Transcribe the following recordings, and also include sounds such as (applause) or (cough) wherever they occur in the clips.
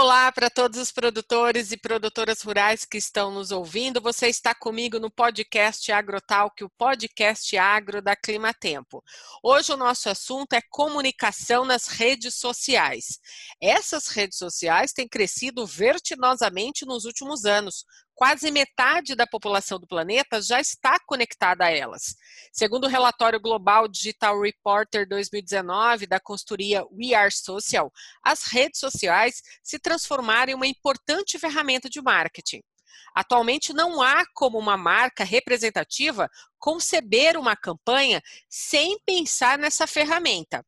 Olá para todos os produtores e produtoras rurais que estão nos ouvindo. Você está comigo no podcast AgroTalk, o podcast agro da Clima Tempo. Hoje o nosso assunto é comunicação nas redes sociais. Essas redes sociais têm crescido vertiginosamente nos últimos anos, quase metade da população do planeta já está conectada a elas. Segundo o relatório Global Digital Reporter 2019 da consultoria We Are Social, as redes sociais se transformaram em uma importante ferramenta de marketing. Atualmente não há como uma marca representativa conceber uma campanha sem pensar nessa ferramenta.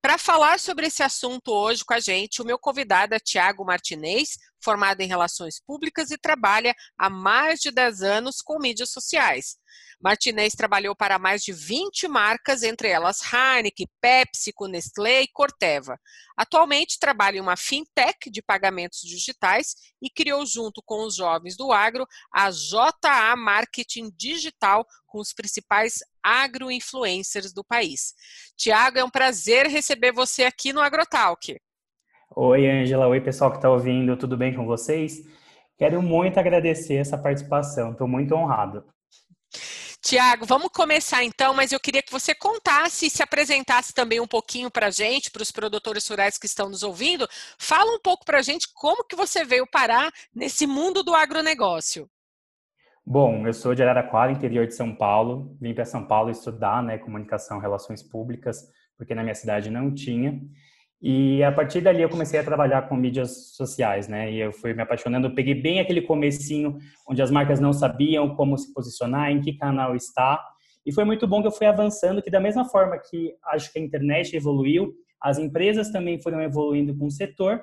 Para falar sobre esse assunto hoje com a gente, o meu convidado é Tiago Martinez, formado em Relações Públicas e trabalha há mais de 10 anos com mídias sociais. Martinez trabalhou para mais de 20 marcas, entre elas Heineken, PepsiCo, Nestlé e Corteva. Atualmente trabalha em uma fintech de pagamentos digitais e criou junto com os jovens do agro a JA Marketing Digital com os principais agroinfluencers do país. Tiago, é um prazer receber você aqui no AgroTalk. Oi, Angela. Oi, pessoal que está ouvindo. Tudo bem com vocês? Quero muito agradecer essa participação. Estou muito honrado. Tiago, vamos começar então, mas eu queria que você contasse e se apresentasse também um pouquinho para a gente, para os produtores rurais que estão nos ouvindo. Fala um pouco para a gente como que você veio parar nesse mundo do agronegócio. Bom, eu sou de Araraquara, interior de São Paulo. Vim para São Paulo estudar né, comunicação, relações públicas, porque na minha cidade não tinha. E a partir dali eu comecei a trabalhar com mídias sociais, né? E eu fui me apaixonando, eu peguei bem aquele comecinho onde as marcas não sabiam como se posicionar, em que canal está. E foi muito bom que eu fui avançando, que da mesma forma que acho que a internet evoluiu, as empresas também foram evoluindo com o setor.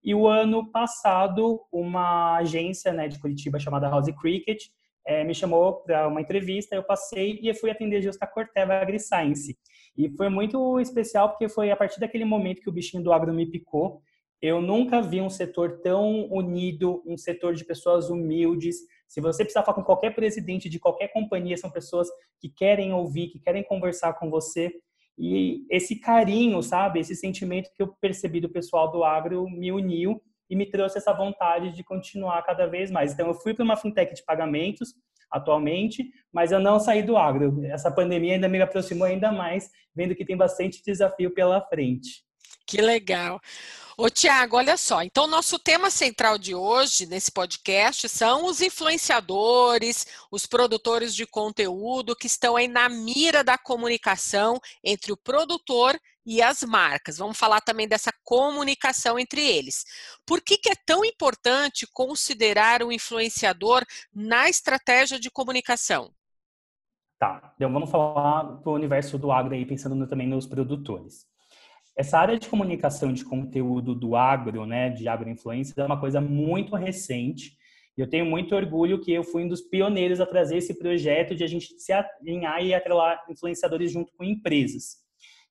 E o ano passado, uma agência né, de Curitiba chamada House Cricket é, me chamou para uma entrevista, eu passei e fui atender justo a Corteva AgriScience. E foi muito especial porque foi a partir daquele momento que o bichinho do agro me picou. Eu nunca vi um setor tão unido, um setor de pessoas humildes. Se você precisar falar com qualquer presidente de qualquer companhia, são pessoas que querem ouvir, que querem conversar com você. E esse carinho, sabe, esse sentimento que eu percebi do pessoal do agro me uniu e me trouxe essa vontade de continuar cada vez mais. Então, eu fui para uma fintech de pagamentos, atualmente, mas eu não saí do agro. Essa pandemia ainda me aproximou ainda mais, vendo que tem bastante desafio pela frente. Que legal. Ô, Tiago, olha só. Então, nosso tema central de hoje, nesse podcast, são os influenciadores, os produtores de conteúdo que estão aí na mira da comunicação entre o produtor e as marcas. Vamos falar também dessa comunicação entre eles. Por que, que é tão importante considerar o influenciador na estratégia de comunicação? Tá, então vamos falar do universo do agro aí, pensando também nos produtores. Essa área de comunicação de conteúdo do agro, né, de agroinfluência, é uma coisa muito recente. E eu tenho muito orgulho que eu fui um dos pioneiros a trazer esse projeto de a gente se alinhar e atrelar influenciadores junto com empresas.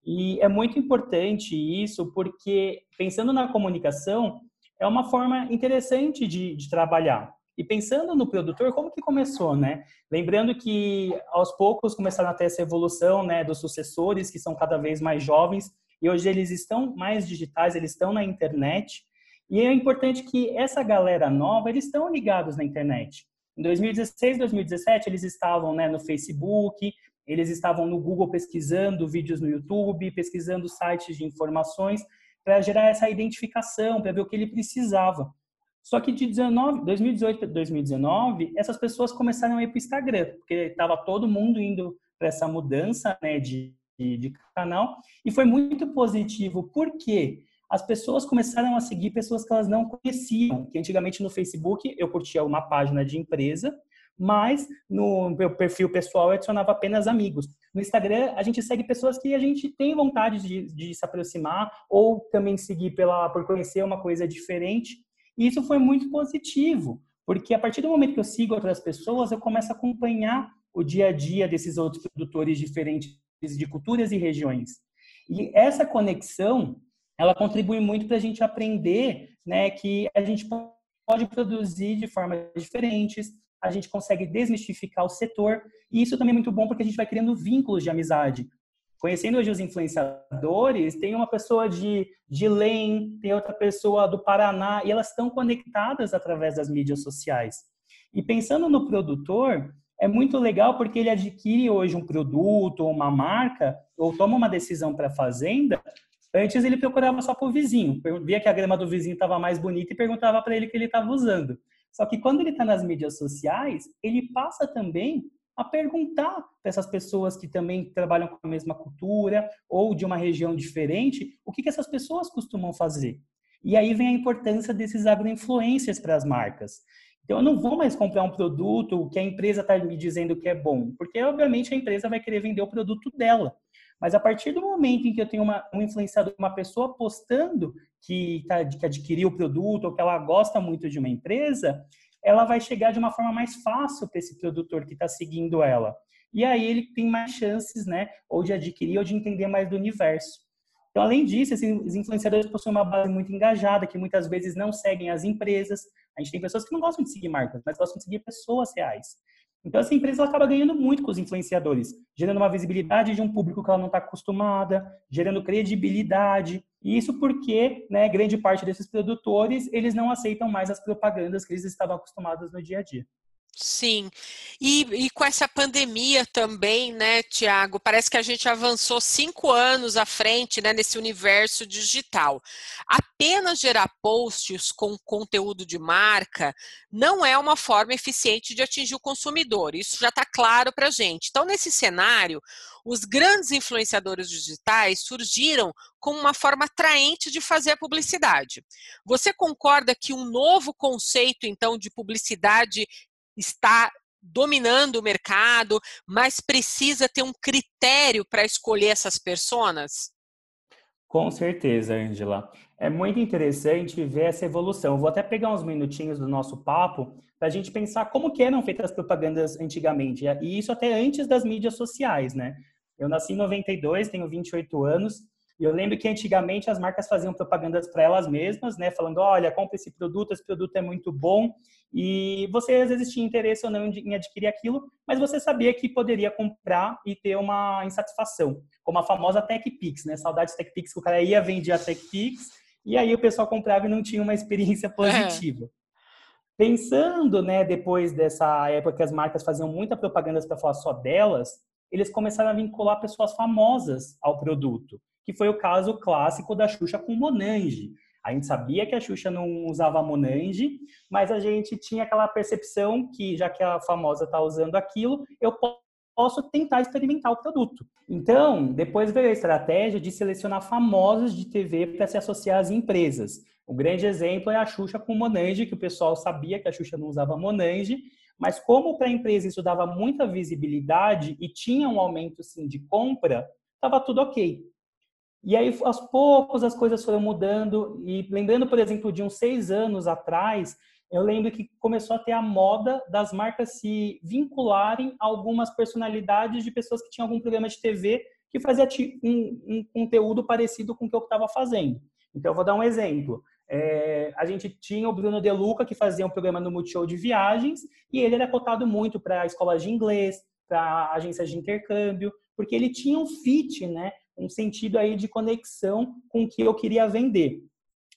E é muito importante isso porque, pensando na comunicação, é uma forma interessante de, de trabalhar. E pensando no produtor, como que começou, né? Lembrando que aos poucos começaram a ter essa evolução, né, dos sucessores que são cada vez mais jovens e hoje eles estão mais digitais, eles estão na internet. E é importante que essa galera nova, eles estão ligados na internet. Em 2016, 2017, eles estavam né, no Facebook, eles estavam no Google pesquisando vídeos no YouTube, pesquisando sites de informações para gerar essa identificação, para ver o que ele precisava. Só que de 19, 2018 para 2019, essas pessoas começaram a ir para o Instagram, porque estava todo mundo indo para essa mudança né, de, de, de, canal, e foi muito positivo, porque as pessoas começaram a seguir pessoas que elas não conheciam, que antigamente no Facebook eu curtia uma página de empresa, mas no meu perfil pessoal eu adicionava apenas amigos. No Instagram, a gente segue pessoas que a gente tem vontade de, de se aproximar ou também seguir pela, por conhecer uma coisa diferente. E isso foi muito positivo, porque a partir do momento que eu sigo outras pessoas, eu começo a acompanhar o dia a dia desses outros produtores diferentes de culturas e regiões. E essa conexão, ela contribui muito para a gente aprender né, que a gente pode produzir de formas diferentes, a gente consegue desmistificar o setor, e isso também é muito bom porque a gente vai criando vínculos de amizade conhecendo hoje os influenciadores, tem uma pessoa de, de Lem, tem outra pessoa do Paraná, e elas estão conectadas através das mídias sociais. E pensando no produtor, é muito legal porque ele adquire hoje um produto ou uma marca, ou toma uma decisão para a fazenda. Antes ele procurava só para o vizinho, via que a grama do vizinho estava mais bonita e perguntava para ele o que ele estava usando. Só que quando ele está nas mídias sociais, ele passa também a perguntar para essas pessoas que também trabalham com a mesma cultura ou de uma região diferente, o que, que essas pessoas costumam fazer. E aí vem a importância desses agroinfluencers para as marcas. Então, eu não vou mais comprar um produto que a empresa está me dizendo que é bom, porque, obviamente, a empresa vai querer vender o produto dela. Mas a partir do momento em que eu tenho uma, um influenciador, uma pessoa postando que, tá, que adquiriu o produto ou que ela gosta muito de uma empresa, ela vai chegar de uma forma mais fácil para esse produtor que está seguindo ela. E aí ele tem mais chances, né, ou de adquirir ou de entender mais do universo. Então, além disso, esses influenciadores possuem uma base muito engajada, que muitas vezes não seguem as empresas. A gente tem pessoas que não gostam de seguir marcas, mas gostam de seguir pessoas reais. Então, essa empresa acaba ganhando muito com os influenciadores, gerando uma visibilidade de um público que ela não está acostumada, gerando credibilidade. E isso porque, né, grande parte desses produtores, eles não aceitam mais as propagandas que eles estavam acostumados no dia a dia. Sim, e, e, com essa pandemia também, né, Tiago? Parece que a gente avançou cinco anos à frente né, nesse universo digital. Apenas gerar posts com conteúdo de marca não é uma forma eficiente de atingir o consumidor, isso já está claro para a gente. Então, nesse cenário, os grandes influenciadores digitais surgiram como uma forma atraente de fazer a publicidade. Você concorda que um novo conceito, então, de publicidade está dominando o mercado, mas precisa ter um critério para escolher essas pessoas? Com certeza, Angela. É muito interessante ver essa evolução. Vou até pegar uns minutinhos do nosso papo para a gente pensar como que eram feitas as propagandas antigamente. E isso até antes das mídias sociais, né? Eu nasci em 92, tenho 28 anos, e eu lembro que antigamente as marcas faziam propagandas para elas mesmas, né, falando, olha, compre esse produto, esse produto é muito bom, e você às vezes tinha interesse ou não em adquirir aquilo, mas você sabia que poderia comprar e ter uma insatisfação, como a famosa TechPix, né, saudades TechPix, que o cara ia vender a TechPix, e aí o pessoal comprava e não tinha uma experiência positiva. É. Pensando, né, depois dessa época que as marcas faziam muita propaganda para falar só delas, eles começaram a vincular pessoas famosas ao produto que foi o caso clássico da Xuxa com Monange. A gente sabia que a Xuxa não usava Monange, mas a gente tinha aquela percepção que, já que a famosa está usando aquilo, eu posso tentar experimentar o produto. Então, depois veio a estratégia de selecionar famosos de TV para se associar às empresas. O grande exemplo é a Xuxa com Monange, que o pessoal sabia que a Xuxa não usava Monange, mas como para a empresa isso dava muita visibilidade e tinha um aumento sim de compra, estava tudo ok. E aí, aos poucos, as coisas foram mudando. E lembrando, por exemplo, de uns seis anos atrás, eu lembro que começou a ter a moda das marcas se vincularem a algumas personalidades de pessoas que tinham algum programa de TV que fazia um, um conteúdo parecido com o que eu estava fazendo. Então, eu vou dar um exemplo. É, a gente tinha o Bruno De Luca, que fazia um programa no Multishow de viagens, e ele era cotado muito para escolas de inglês, para agências de intercâmbio, porque ele tinha um fit, né? Um sentido aí de conexão com o que eu queria vender.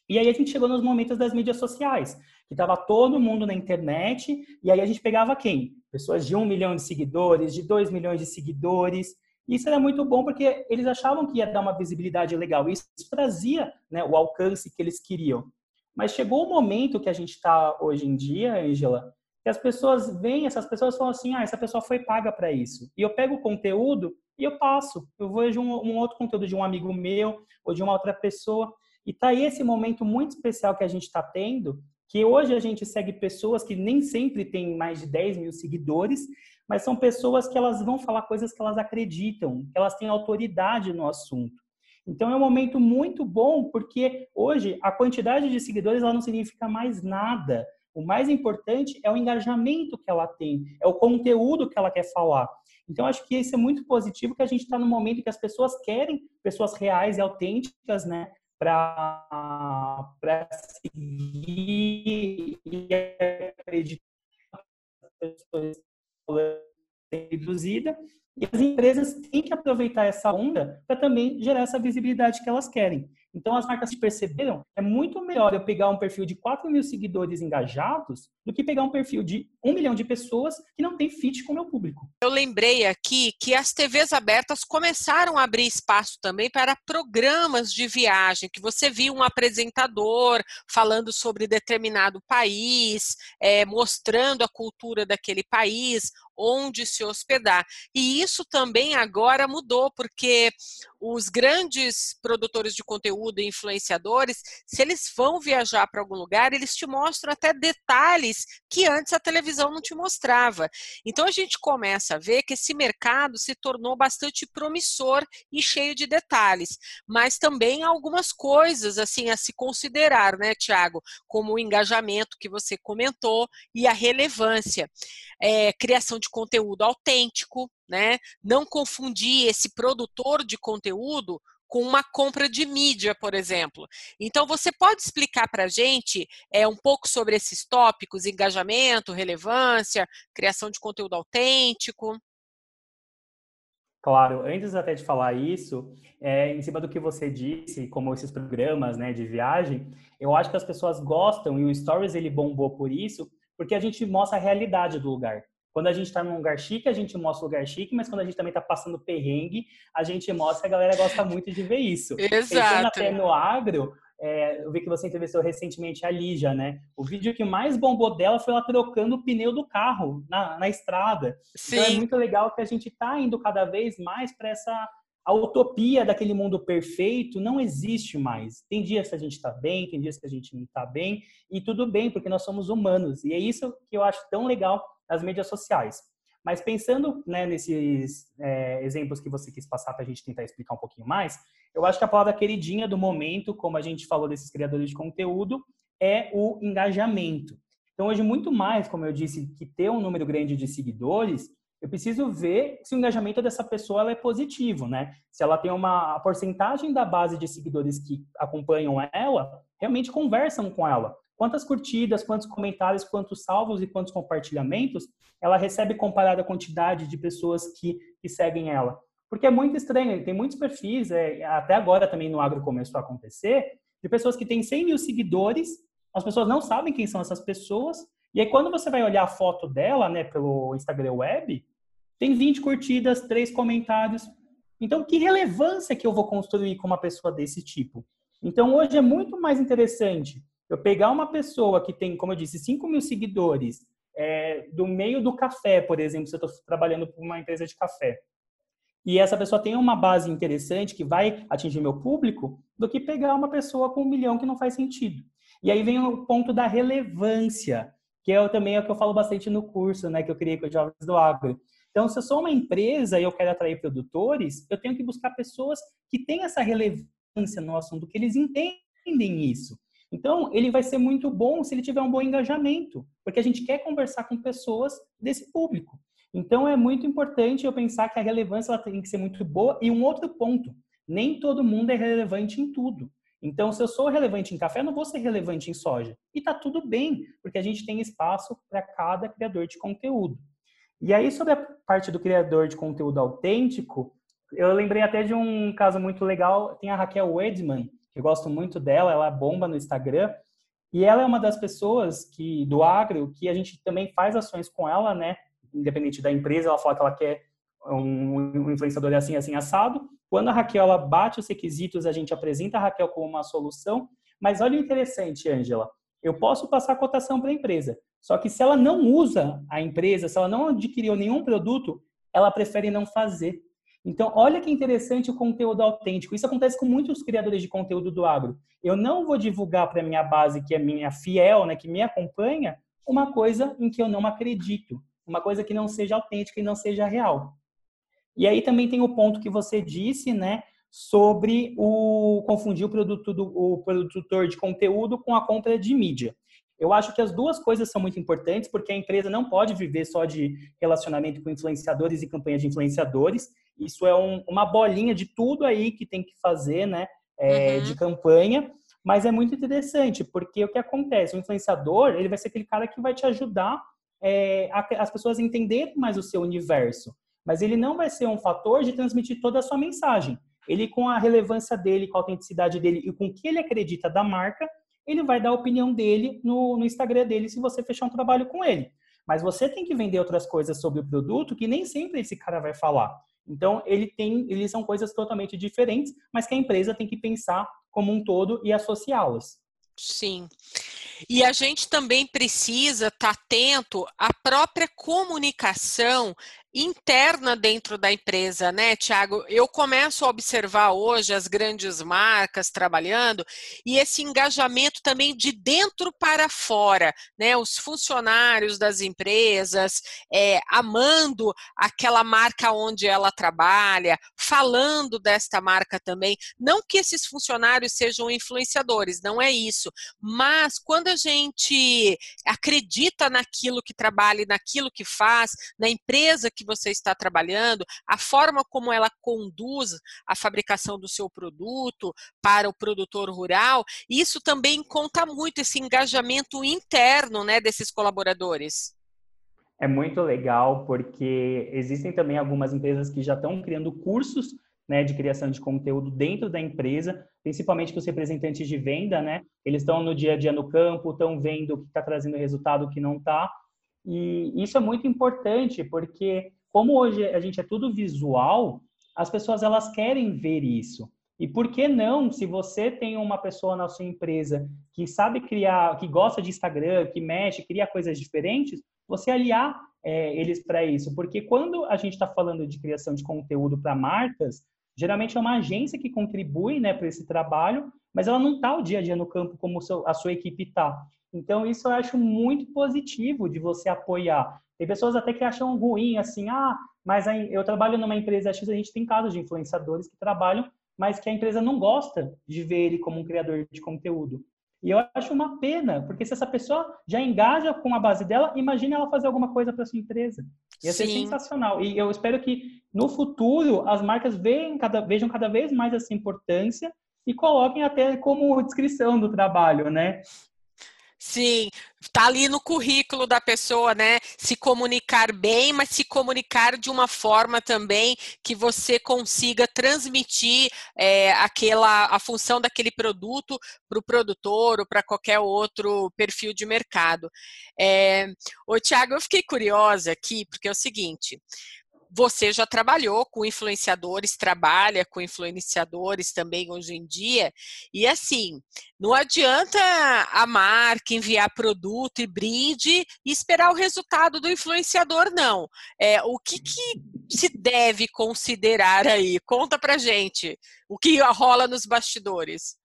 E aí a gente chegou nos momentos das mídias sociais, que estava todo mundo na internet, e aí a gente pegava quem? Pessoas de um milhão de seguidores, de dois milhões de seguidores. Isso era muito bom porque eles achavam que ia dar uma visibilidade legal. Isso trazia né, o alcance que eles queriam. Mas chegou o momento que a gente está hoje em dia, Angela, que as pessoas veem, essas pessoas falam assim, ah, essa pessoa foi paga para isso. E eu pego o conteúdo e eu passo. Eu vejo um, um, outro conteúdo de um amigo meu ou de uma outra pessoa. E tá aí esse momento muito especial que a gente está tendo, que hoje a gente segue pessoas que nem sempre têm mais de 10 mil seguidores, mas são pessoas que elas vão falar coisas que elas acreditam, que elas têm autoridade no assunto. Então é um momento muito bom, porque hoje a quantidade de seguidores ela não significa mais nada. O mais importante é o engajamento que ela tem, é o conteúdo que ela quer falar. Então, acho que isso é muito positivo, que a gente está no momento que as pessoas querem pessoas reais e autênticas, né? Para seguir e acreditar reduzida e as empresas têm que aproveitar essa onda para também gerar essa visibilidade que elas querem. Então, as marcas perceberam é muito melhor eu pegar um perfil de 4 mil seguidores engajados do que pegar um perfil de 1 milhão de pessoas que não tem fit com o meu público. Eu lembrei aqui que as TVs abertas começaram a abrir espaço também para programas de viagem, que você viu um apresentador falando sobre determinado país, é, mostrando a cultura daquele país, onde se hospedar. E isso também agora mudou, porque os grandes produtores de conteúdo e influenciadores, se eles vão viajar para algum lugar, eles te mostram até detalhes que antes a televisão não te mostrava. Então a gente começa a ver que esse mercado se tornou bastante promissor e cheio de detalhes, mas também algumas coisas assim a se considerar, né, Tiago, como o engajamento que você comentou e a relevância, é, criação de conteúdo autêntico, né? Não confundir esse produtor de conteúdo com uma compra de mídia, por exemplo. Então, você pode explicar para a gente é, um pouco sobre esses tópicos, engajamento, relevância, criação de conteúdo autêntico? Claro, antes até de falar isso, é, em cima do que você disse, como esses programas né, de viagem, eu acho que as pessoas gostam e o Stories ele bombou por isso, porque a gente mostra a realidade do lugar. Quando a gente está num lugar chique, a gente mostra o lugar chique, mas quando a gente também está passando perrengue, a gente mostra, a galera gosta muito de ver isso. (laughs) Exato. Pensando até no agro, é, eu vi que você entrevistou recentemente a Lígia, né? O vídeo que mais bombou dela foi ela trocando o pneu do carro na, na estrada. Sim. Então é muito legal que a gente está indo cada vez mais para essa a utopia daquele mundo perfeito não existe mais. Tem dias que a gente está bem, tem dias que a gente não está bem, e tudo bem, porque nós somos humanos. E é isso que eu acho tão legal nas mídias sociais. Mas pensando né, nesses é, exemplos que você quis passar para a gente tentar explicar um pouquinho mais, eu acho que a palavra queridinha do momento, como a gente falou desses criadores de conteúdo, é o engajamento. Então, hoje, muito mais, como eu disse, que ter um número grande de seguidores, eu preciso ver se o engajamento dessa pessoa é positivo, né? Se ela tem uma porcentagem da base de seguidores que acompanham ela, realmente conversam com ela quantas curtidas, quantos comentários, quantos salvos e quantos compartilhamentos ela recebe comparado à quantidade de pessoas que, que seguem ela. Porque é muito estranho, tem muitos perfis, é, até agora também no agro começou a acontecer, de pessoas que têm 100 mil seguidores, as pessoas não sabem quem são essas pessoas, e aí quando você vai olhar a foto dela, né, pelo Instagram Web, tem 20 curtidas, 3 comentários. Então, que relevância que eu vou construir com uma pessoa desse tipo? Então, hoje é muito mais interessante eu pegar uma pessoa que tem, como eu disse, 5 mil seguidores, é, do meio do café, por exemplo, se eu estou trabalhando para uma empresa de café, e essa pessoa tem uma base interessante que vai atingir meu público, do que pegar uma pessoa com um milhão que não faz sentido. E aí vem o ponto da relevância, que é também é o que eu falo bastante no curso, né, que eu criei com os jovens do agro. Então, se eu sou uma empresa e eu quero atrair produtores, eu tenho que buscar pessoas que têm essa relevância no assunto, que eles entendem isso. Então, ele vai ser muito bom se ele tiver um bom engajamento, porque a gente quer conversar com pessoas desse público. Então, é muito importante eu pensar que a relevância ela tem que ser muito boa. E um outro ponto, nem todo mundo é relevante em tudo. Então, se eu sou relevante em café, eu não vou ser relevante em soja. E tá tudo bem, porque a gente tem espaço para cada criador de conteúdo. E aí, sobre a parte do criador de conteúdo autêntico, eu lembrei até de um caso muito legal. Tem a Raquel Wedman, eu gosto muito dela, ela bomba no Instagram. E ela é uma das pessoas que do agro que a gente também faz ações com ela, né? Independente da empresa, ela fala que ela quer um, um influenciador assim, assim, assado. Quando a Raquel ela bate os requisitos, a gente apresenta a Raquel como uma solução. Mas olha o interessante, Angela. Eu posso passar a cotação para a empresa. Só que se ela não usa a empresa, se ela não adquiriu nenhum produto, ela prefere não fazer. Então, olha que interessante o conteúdo autêntico. Isso acontece com muitos criadores de conteúdo do agro. Eu não vou divulgar para a minha base, que é minha fiel, né, que me acompanha, uma coisa em que eu não acredito, uma coisa que não seja autêntica e não seja real. E aí também tem o ponto que você disse, né, sobre o confundir o produto do o produtor de conteúdo com a compra de mídia. Eu acho que as duas coisas são muito importantes, porque a empresa não pode viver só de relacionamento com influenciadores e campanha de influenciadores. Isso é um, uma bolinha de tudo aí que tem que fazer, né, é, uhum. de campanha. Mas é muito interessante, porque o que acontece? O influenciador, ele vai ser aquele cara que vai te ajudar é, as pessoas entenderem mais o seu universo. Mas ele não vai ser um fator de transmitir toda a sua mensagem. Ele, com a relevância dele, com a autenticidade dele e com o que ele acredita da marca, ele vai dar a opinião dele no, no Instagram dele se você fechar um trabalho com ele. Mas você tem que vender outras coisas sobre o produto que nem sempre esse cara vai falar. Então, ele tem, eles são coisas totalmente diferentes, mas que a empresa tem que pensar como um todo e associá-las. Sim. E a gente também precisa estar tá atento à própria comunicação interna dentro da empresa, né, Tiago? Eu começo a observar hoje as grandes marcas trabalhando e esse engajamento também de dentro para fora, né? Os funcionários das empresas é, amando aquela marca onde ela trabalha, falando desta marca também. Não que esses funcionários sejam influenciadores, não é isso, mas quando a gente acredita naquilo que trabalha naquilo que faz, na empresa que você está trabalhando, a forma como ela conduz a fabricação do seu produto para o produtor rural, isso também conta muito esse engajamento interno, né, desses colaboradores. É muito legal porque existem também algumas empresas que já estão criando cursos né, de criação de conteúdo dentro da empresa, principalmente para os representantes de venda, né? Eles estão no dia a dia no campo, estão vendo o que está trazendo resultado, o que não está. E isso é muito importante, porque como hoje a gente é tudo visual, as pessoas elas querem ver isso. E por que não, se você tem uma pessoa na sua empresa que sabe criar, que gosta de Instagram, que mexe, cria coisas diferentes, você aliar é, eles para isso. Porque quando a gente está falando de criação de conteúdo para marcas, geralmente é uma agência que contribui né, para esse trabalho, mas ela não está o dia a dia no campo como a sua equipe está. Então, isso eu acho muito positivo de você apoiar. Tem pessoas até que acham ruim, assim, ah, mas eu trabalho numa empresa X, a gente tem casos de influenciadores que trabalham, mas que a empresa não gosta de ver ele como um criador de conteúdo. E eu acho uma pena, porque se essa pessoa já engaja com a base dela, imagine ela fazer alguma coisa para sua empresa. Ia Sim. ser sensacional. E eu espero que no futuro as marcas vejam cada, vejam cada vez mais essa importância e coloquem até como descrição do trabalho, né? Sim, tá ali no currículo da pessoa, né? Se comunicar bem, mas se comunicar de uma forma também que você consiga transmitir é, aquela a função daquele produto para o produtor ou para qualquer outro perfil de mercado. É, Tiago, eu fiquei curiosa aqui, porque é o seguinte: você já trabalhou com influenciadores, trabalha com influenciadores também hoje em dia, e assim, não adianta a marca enviar produto e brinde e esperar o resultado do influenciador, não. É, o que, que se deve considerar aí? Conta pra gente o que rola nos bastidores.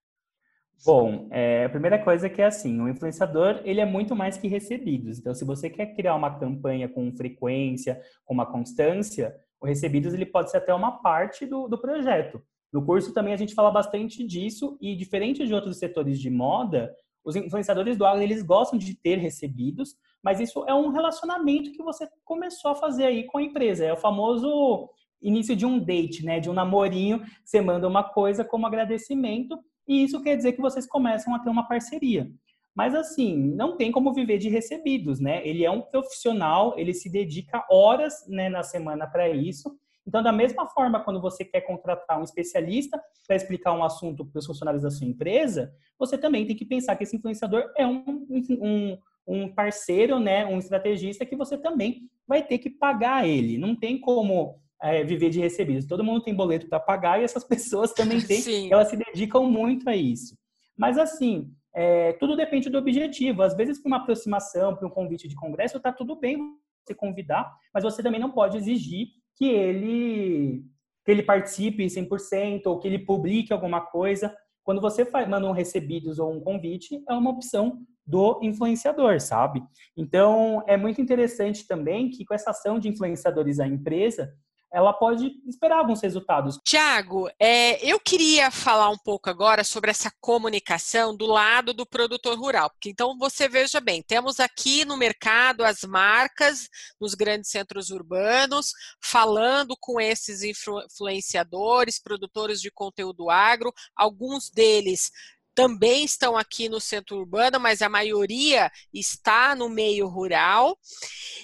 Bom, é, a primeira coisa é que é assim, o influenciador, ele é muito mais que recebidos. Então, se você quer criar uma campanha com frequência, com uma constância, o recebidos, ele pode ser até uma parte do, do projeto. No curso também a gente fala bastante disso e, diferente de outros setores de moda, os influenciadores do agro, eles gostam de ter recebidos, mas isso é um relacionamento que você começou a fazer aí com a empresa. É o famoso início de um date, né? De um namorinho, você manda uma coisa como agradecimento e isso quer dizer que vocês começam a ter uma parceria. Mas assim, não tem como viver de recebidos, né? Ele é um profissional, ele se dedica horas né, na semana para isso. Então, da mesma forma, quando você quer contratar um especialista para explicar um assunto para os funcionários da sua empresa, você também tem que pensar que esse influenciador é um, um, um parceiro, né, um estrategista que você também vai ter que pagar ele. Não tem como é, viver de recebidos. Todo mundo tem boleto para pagar e essas (laughs) pessoas também têm, Sim. elas se dedicam muito a isso. Mas assim, é, tudo depende do objetivo. Às vezes, para uma aproximação, para um convite de congresso, está tudo bem você convidar, mas você também não pode exigir que ele que ele participe 100% ou que ele publique alguma coisa. Quando você faz, manda um recebidos ou um convite, é uma opção do influenciador, sabe? Então, é muito interessante também que com essa ação de influenciadores à empresa, ela pode esperar alguns resultados. Tiago, é, eu queria falar um pouco agora sobre essa comunicação do lado do produtor rural. Porque, então, você veja bem, temos aqui no mercado as marcas nos grandes centros urbanos, falando com esses influenciadores, produtores de conteúdo agro, alguns deles também estão aqui no centro urbano, mas a maioria está no meio rural.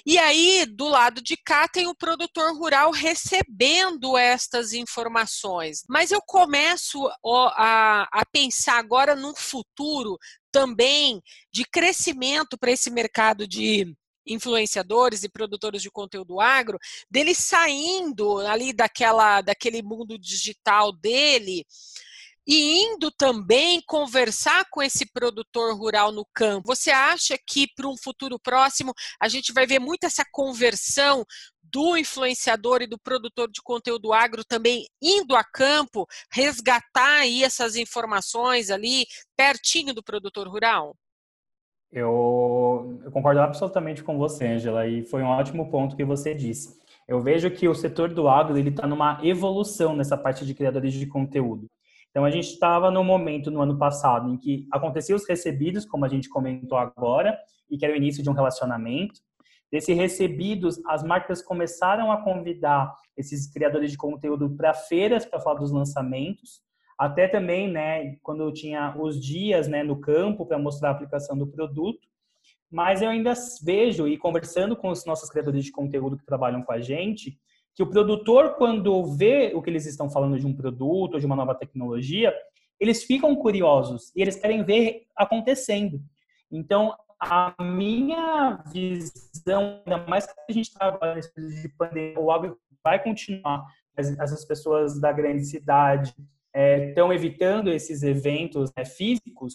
E aí, do lado de cá, tem o produtor rural recebendo estas informações. Mas eu começo a, pensar agora num futuro também de crescimento para esse mercado de influenciadores e produtores de conteúdo agro, dele saindo ali daquela, daquele mundo digital dele e indo também conversar com esse produtor rural no campo. Você acha que para um futuro próximo a gente vai ver muito essa conversão do influenciador e do produtor de conteúdo agro também indo a campo, resgatar aí essas informações ali pertinho do produtor rural? Eu, eu concordo absolutamente com você, Angela, e foi um ótimo ponto que você disse. Eu vejo que o setor do agro ele está numa evolução nessa parte de criadores de conteúdo. Então, a gente estava no momento, no ano passado, em que aconteciam os recebidos, como a gente comentou agora, e que era o início de um relacionamento. Desses recebidos, as marcas começaram a convidar esses criadores de conteúdo para feiras para falar dos lançamentos, até também, né, quando tinha os dias, né, no campo para mostrar a aplicação do produto. Mas eu ainda vejo e conversando com os nossos criadores de conteúdo que trabalham com a gente, que o produtor, quando vê o que eles estão falando de um produto ou de uma nova tecnologia, eles ficam curiosos e eles querem ver acontecendo. Então, a minha visão, ainda mais que a gente trabalha nesse período de pandemia, o agro vai continuar. Essas pessoas da grande cidade estão é, evitando esses eventos né, físicos.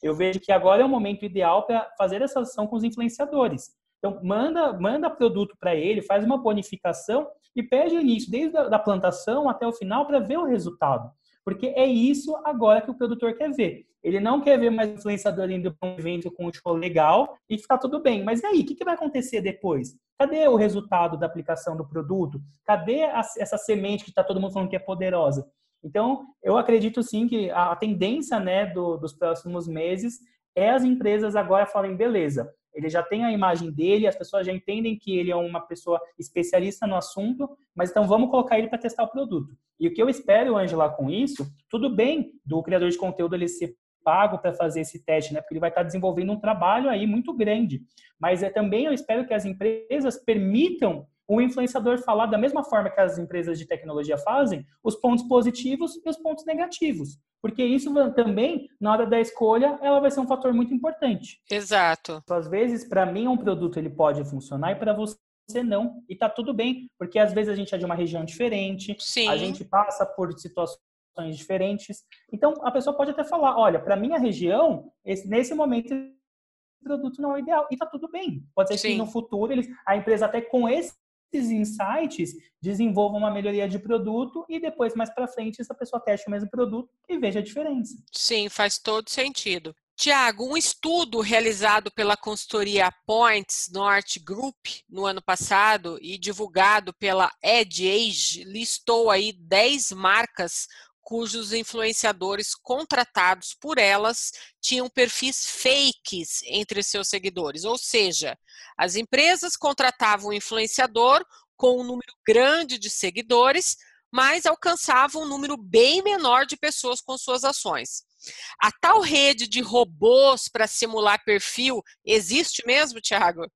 Eu vejo que agora é o momento ideal para fazer essa ação com os influenciadores. Então, manda, manda produto para ele, faz uma bonificação e pede isso, desde a da plantação até o final, para ver o resultado. Porque é isso agora que o produtor quer ver. Ele não quer ver mais influenciador indo para um evento com um show legal e ficar tudo bem. Mas e aí, o que, que vai acontecer depois? Cadê o resultado da aplicação do produto? Cadê a, essa semente que está todo mundo falando que é poderosa? Então, eu acredito sim que a tendência né, do, dos próximos meses é as empresas agora falarem, beleza, ele já tem a imagem dele, as pessoas já entendem que ele é uma pessoa especialista no assunto, mas então vamos colocar ele para testar o produto. E o que eu espero, Angela, com isso, tudo bem do criador de conteúdo ele ser pago para fazer esse teste, né? Porque ele vai estar desenvolvendo um trabalho aí muito grande. Mas é também eu espero que as empresas permitam o influenciador falar da mesma forma que as empresas de tecnologia fazem, os pontos positivos e os pontos negativos. Porque isso também, na hora da escolha, ela vai ser um fator muito importante. Exato. Às vezes, para mim, um produto ele pode funcionar e para você não. E tá tudo bem, porque às vezes a gente é de uma região diferente, Sim. a gente passa por situações diferentes. Então, a pessoa pode até falar, olha, para minha região, esse, nesse momento o produto não é ideal. E tá tudo bem. Pode ser Sim. que no futuro eles, a empresa até com esse esses insights desenvolvam uma melhoria de produto e depois, mais para frente, essa pessoa teste o mesmo produto e veja a diferença. Sim, faz todo sentido. Tiago, um estudo realizado pela consultoria Points North Group no ano passado e divulgado pela EdAge listou aí 10 marcas cujos influenciadores contratados por elas tinham perfis fakes entre seus seguidores, ou seja, as empresas contratavam um influenciador com um número grande de seguidores, mas alcançavam um número bem menor de pessoas com suas ações. A tal rede de robôs para simular perfil existe mesmo, Thiago?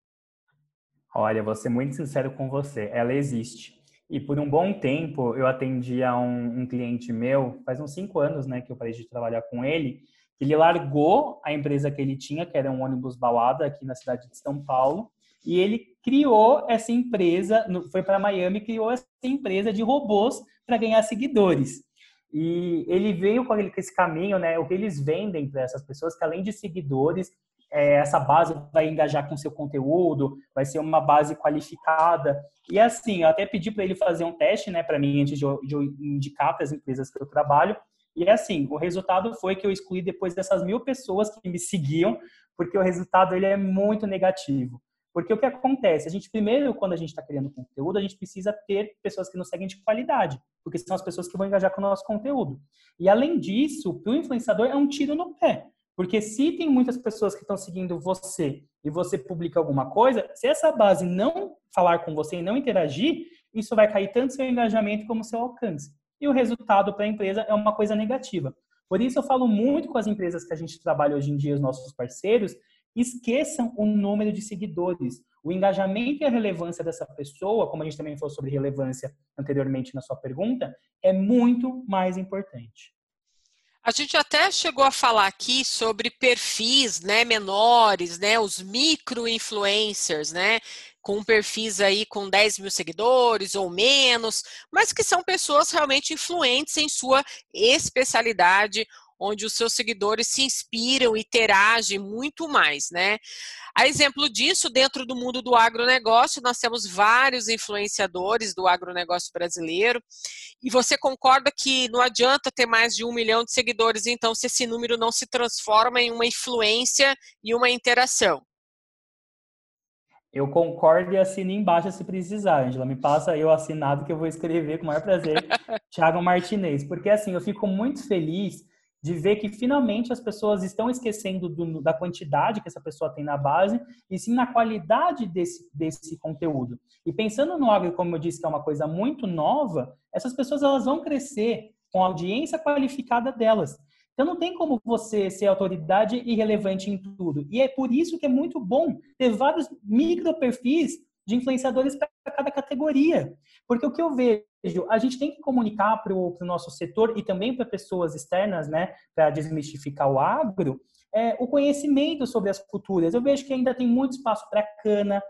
Olha, vou ser muito sincero com você, ela existe. E por um bom tempo eu atendi a um, um, cliente meu, faz uns cinco anos, né, que eu parei de trabalhar com ele. Ele largou a empresa que ele tinha, que era um ônibus balada aqui na cidade de São Paulo, e ele criou essa empresa, foi para Miami, criou essa empresa de robôs para ganhar seguidores. E ele veio com esse caminho, né? O que eles vendem para essas pessoas, que além de seguidores, é, essa base vai engajar com seu conteúdo, vai ser uma base qualificada. E assim, eu até pedi para ele fazer um teste, né, para mim, antes de eu, de eu indicar para as empresas que eu trabalho. E assim, o resultado foi que eu excluí depois dessas mil pessoas que me seguiam, porque o resultado ele é muito negativo. Porque o que acontece? A gente, primeiro, quando a gente está criando conteúdo, a gente precisa ter pessoas que nos seguem de qualidade, porque são as pessoas que vão engajar com o nosso conteúdo. E além disso, para o influenciador é um tiro no pé. Porque se tem muitas pessoas que estão seguindo você e você publica alguma coisa, se essa base não falar com você e não interagir, isso vai cair tanto seu engajamento como seu alcance. E o resultado para a empresa é uma coisa negativa. Por isso eu falo muito com as empresas que a gente trabalha hoje em dia, os nossos parceiros, esqueçam o número de seguidores. O engajamento e a relevância dessa pessoa, como a gente também falou sobre relevância anteriormente na sua pergunta, é muito mais importante. A gente até chegou a falar aqui sobre perfis, né, menores, né, os micro-influencers, né, com perfis aí com 10 mil seguidores ou menos, mas que são pessoas realmente influentes em sua especialidade onde os seus seguidores se inspiram e interagem muito mais, né? A exemplo disso, dentro do mundo do agronegócio, nós temos vários influenciadores do agronegócio brasileiro, e você concorda que não adianta ter mais de um milhão de seguidores, então, se esse número não se transforma em uma influência e uma interação. Eu concordo e assino embaixo se precisar, Angela. Me passa eu assinado que eu vou escrever com o maior prazer, (laughs) Thiago Martinez. Porque assim, eu fico muito feliz de ver que finalmente as pessoas estão esquecendo do, da quantidade que essa pessoa tem na base e sim na qualidade desse, desse conteúdo. E pensando no agro, como eu disse, que é uma coisa muito nova, essas pessoas elas vão crescer com a audiência qualificada delas. Então não tem como você ser autoridade e relevante em tudo. E é por isso que é muito bom ter vários micro perfis de influenciadores para cada categoria. Porque o que eu vejo, a gente tem que comunicar para o nosso setor e também para pessoas externas, né, para desmistificar o agro, é, o conhecimento sobre as culturas. Eu vejo que ainda tem muito espaço para cana,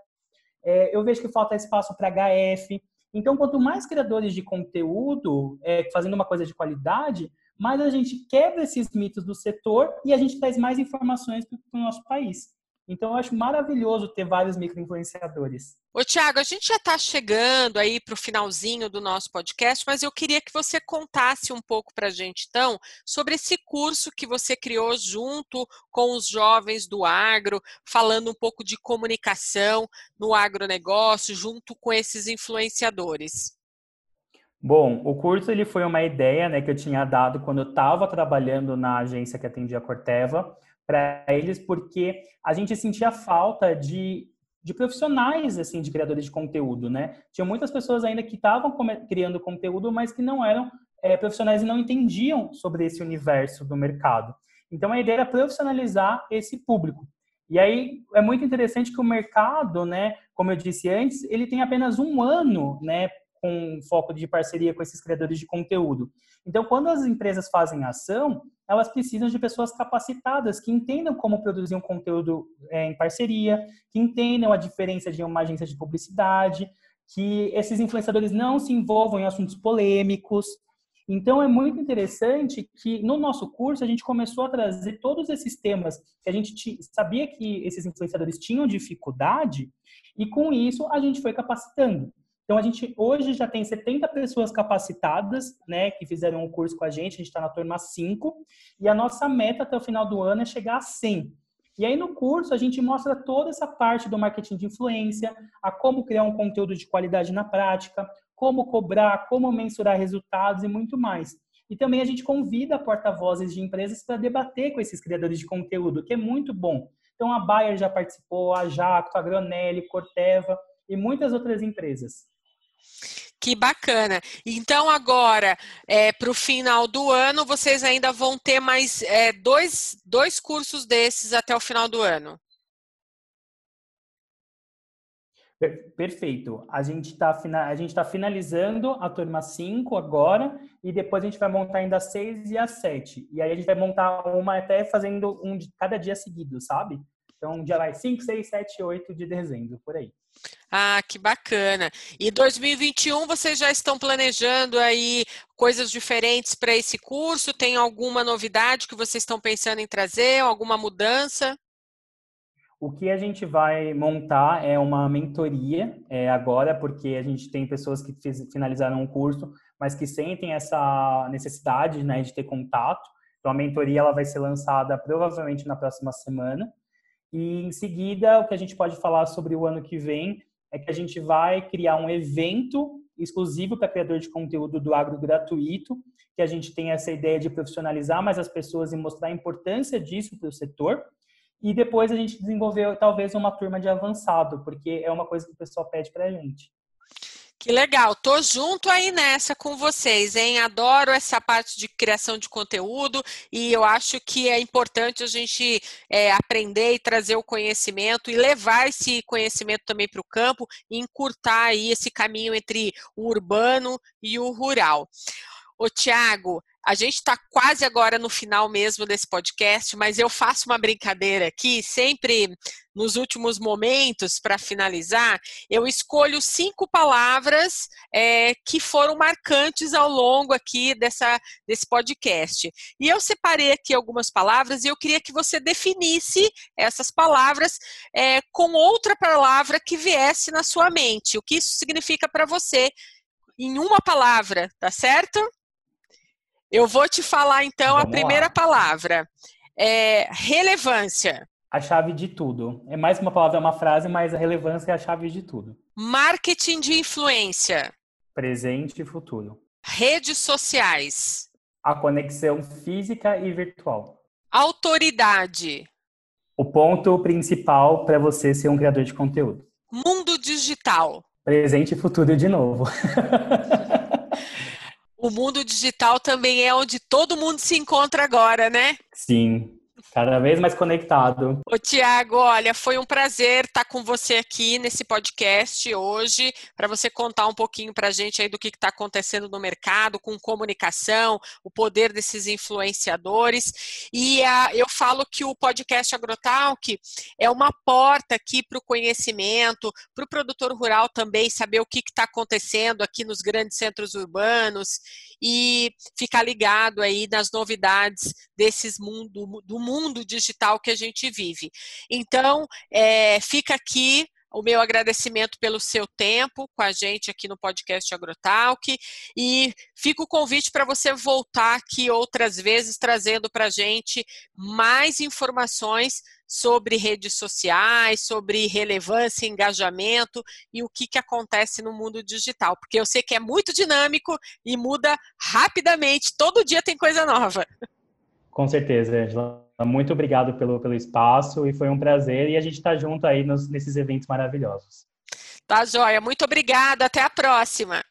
é, eu vejo que falta espaço para HF. Então, quanto mais criadores de conteúdo é, fazendo uma coisa de qualidade, mais a gente quebra esses mitos do setor e a gente traz mais informações para o nosso país. Então, eu acho maravilhoso ter vários microinfluenciadores. Ô, Tiago, a gente já está chegando aí para o finalzinho do nosso podcast, mas eu queria que você contasse um pouco para a gente, então, sobre esse curso que você criou junto com os jovens do agro, falando um pouco de comunicação no agronegócio, junto com esses influenciadores. Bom, o curso ele foi uma ideia né, que eu tinha dado quando eu estava trabalhando na agência que atendia a Corteva para eles, porque a gente sentia falta de, de profissionais, assim, de criadores de conteúdo, né? Tinha muitas pessoas ainda que estavam criando conteúdo, mas que não eram é, profissionais e não entendiam sobre esse universo do mercado. Então, a ideia era profissionalizar esse público. E aí, é muito interessante que o mercado, né, como eu disse antes, ele tem apenas um ano, né, com foco de parceria com esses criadores de conteúdo. Então, quando as empresas fazem ação, elas precisam de pessoas capacitadas que entendam como produzir um conteúdo é, em parceria, que entendam a diferença de uma agência de publicidade, que esses influenciadores não se envolvam em assuntos polêmicos. Então, é muito interessante que no nosso curso a gente começou a trazer todos esses temas que a gente sabia que esses influenciadores tinham dificuldade, e com isso a gente foi capacitando. Então, a gente hoje já tem 70 pessoas capacitadas, né, que fizeram um curso com a gente, a gente está na turma 5, e a nossa meta até o final do ano é chegar a 100. E aí, no curso, a gente mostra toda essa parte do marketing de influência, a como criar um conteúdo de qualidade na prática, como cobrar, como mensurar resultados e muito mais. E também a gente convida porta-vozes de empresas para debater com esses criadores de conteúdo, que é muito bom. Então, a Bayer já participou, a Jacto, a Granelli, Corteva e muitas outras empresas. Que bacana. Então, agora, é, para o final do ano, vocês ainda vão ter mais é, dois, dois cursos desses até o final do ano. Perfeito. A gente está tá finalizando a turma 5 agora e depois a gente vai montar ainda a 6 e a 7. E aí a gente vai montar uma até fazendo um de cada dia seguido, sabe? Então, dia vai 5, 6, 7, 8 de dezembro, por aí. Ah, que bacana. E 2021 vocês já estão planejando aí coisas diferentes para esse curso? Tem alguma novidade que vocês estão pensando em trazer? Alguma mudança? O que a gente vai montar é uma mentoria é, agora, porque a gente tem pessoas que fiz, finalizaram um curso, mas que sentem essa necessidade né, de ter contato. Então, a mentoria ela vai ser lançada provavelmente na próxima semana. E em seguida, o que a gente pode falar sobre o ano que vem é que a gente vai criar um evento exclusivo para criador de conteúdo do agro gratuito, que a gente tem essa ideia de profissionalizar mais as pessoas e mostrar a importância disso para o setor. E depois a gente desenvolveu talvez uma turma de avançado, porque é uma coisa que o pessoal pede para a gente. Que legal, tô junto aí nessa com vocês, hein? Adoro essa parte de criação de conteúdo e eu acho que é importante a gente é, aprender e trazer o conhecimento e levar esse conhecimento também para o campo e encurtar aí esse caminho entre o urbano e o rural. Ô, Tiago, a gente está quase agora no final mesmo desse podcast, mas eu faço uma brincadeira aqui, sempre nos últimos momentos, para finalizar, eu escolho cinco palavras é, que foram marcantes ao longo aqui dessa, desse podcast. E eu separei aqui algumas palavras e eu queria que você definisse essas palavras é, com outra palavra que viesse na sua mente. O que isso significa para você em uma palavra, tá certo? Eu vou te falar então Vamos a primeira lá. palavra. É relevância. A chave de tudo. É mais uma palavra, é uma frase, mas a relevância é a chave de tudo. Marketing de influência. Presente e futuro. Redes sociais. A conexão física e virtual. Autoridade. O ponto principal para você ser um criador de conteúdo. Mundo digital. Presente e futuro de novo. (laughs) o mundo digital também é onde todo mundo se encontra agora, né? Sim, Cada vez mais conectado. Ô, Tiago, olha, foi um prazer estar com você aqui nesse podcast hoje, para você contar um pouquinho para a gente aí do que está acontecendo no mercado, com comunicação, o poder desses influenciadores. E uh, eu falo que o podcast Agrotalk é uma porta aqui para o conhecimento, para o produtor rural também saber o que está acontecendo aqui nos grandes centros urbanos e ficar ligado aí nas novidades desses mundo, do mundo digital que a gente vive. Então, é, fica aqui o meu agradecimento pelo seu tempo com a gente aqui no podcast Agrotalk e fica o convite para você voltar aqui outras vezes trazendo para a gente mais informações sobre redes sociais, sobre relevância, engajamento e o que, que acontece no mundo digital, porque eu sei que é muito dinâmico e muda rapidamente, todo dia tem coisa nova. Com certeza, Angela. Muito obrigado pelo, pelo espaço e foi um prazer e a gente está junto aí nos, nesses eventos maravilhosos. Tá, Joia. Muito obrigada. Até a próxima.